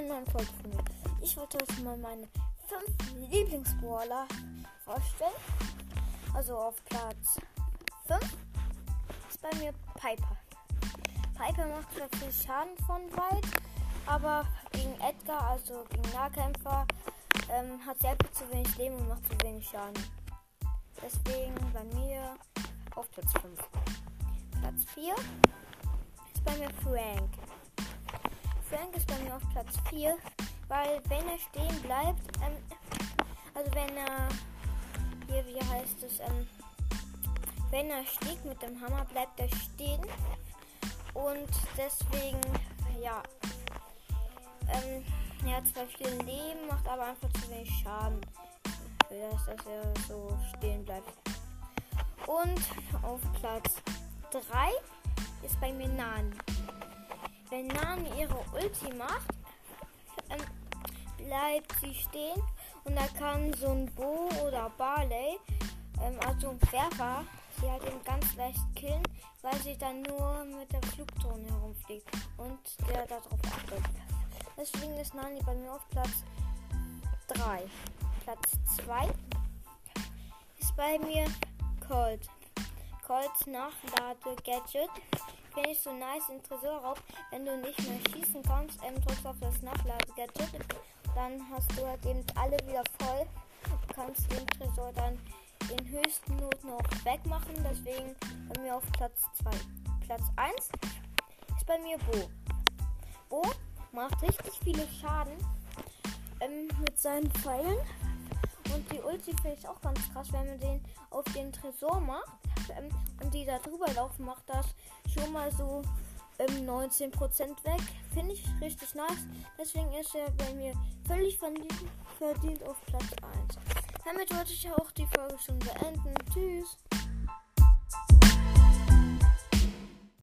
einer neuen Folge von mir. Ich wollte euch mal meine fünf Lieblingsbrawler vorstellen. Also auf Platz 5 ist bei mir Piper. Piper macht zwar viel Schaden von weit, aber gegen Edgar, also gegen Nahkämpfer, ähm, hat sehr viel zu wenig Leben und macht zu wenig Schaden. Deswegen bei mir auf Platz 5. Platz 4 ist bei mir Frank. Frank ist bei mir auf Platz 4, weil wenn er stehen bleibt, ähm, also wenn er, hier, wie heißt es, ähm, wenn er schlägt mit dem Hammer, bleibt er stehen. Und deswegen, ja, ähm, er hat zwar viel Leben, macht aber einfach zu wenig Schaden, für das, dass er so stehen bleibt. Und auf Platz 3 ist bei mir Nani wenn Nani ihre Ulti macht, ähm, bleibt sie stehen und da kann so ein Bo oder Barley, ähm, also ein Werfer, sie halt eben ganz leicht killen, weil sie dann nur mit der Flugdrohne herumfliegt und der darauf achtet. Deswegen ist Nani bei mir auf Platz 3. Platz 2 ist bei mir Colt. Colts Nachlade-Gadget finde ich so nice in Tresorraub. Wenn du nicht mehr schießen kannst, ähm, drückst auf das Nachlade-Gadget. Dann hast du halt eben alle wieder voll. Du kannst den Tresor dann in höchsten Noten auch wegmachen. Deswegen bei mir auf Platz 2. Platz 1 ist bei mir Bo. Bo macht richtig viele Schaden ähm, mit seinen Pfeilen. Und die Ulti finde ich auch ganz krass, wenn man den auf den Tresor macht ähm, die da drüber laufen, macht das schon mal so ähm, 19% weg. Finde ich richtig nice. Deswegen ist er bei mir völlig verdient auf Platz 1. Damit wollte ich auch die Folge schon beenden. Tschüss.